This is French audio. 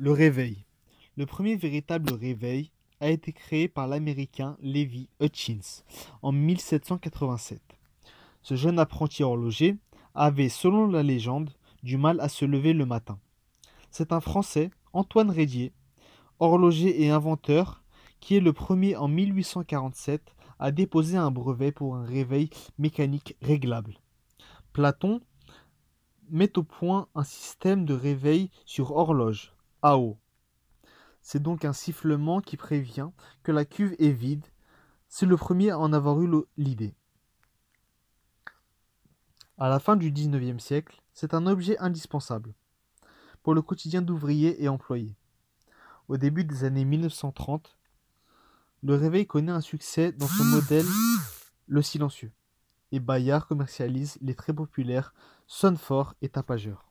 Le réveil. Le premier véritable réveil a été créé par l'américain Levi Hutchins en 1787. Ce jeune apprenti horloger avait, selon la légende, du mal à se lever le matin. C'est un Français, Antoine Rédier, horloger et inventeur, qui est le premier en 1847 à déposer un brevet pour un réveil mécanique réglable. Platon met au point un système de réveil sur horloge, C'est donc un sifflement qui prévient que la cuve est vide. C'est le premier à en avoir eu l'idée. À la fin du XIXe siècle, c'est un objet indispensable pour le quotidien d'ouvriers et employés. Au début des années 1930, le réveil connaît un succès dans son modèle Le Silencieux, et Bayard commercialise les très populaires Sonne fort et Tapageur.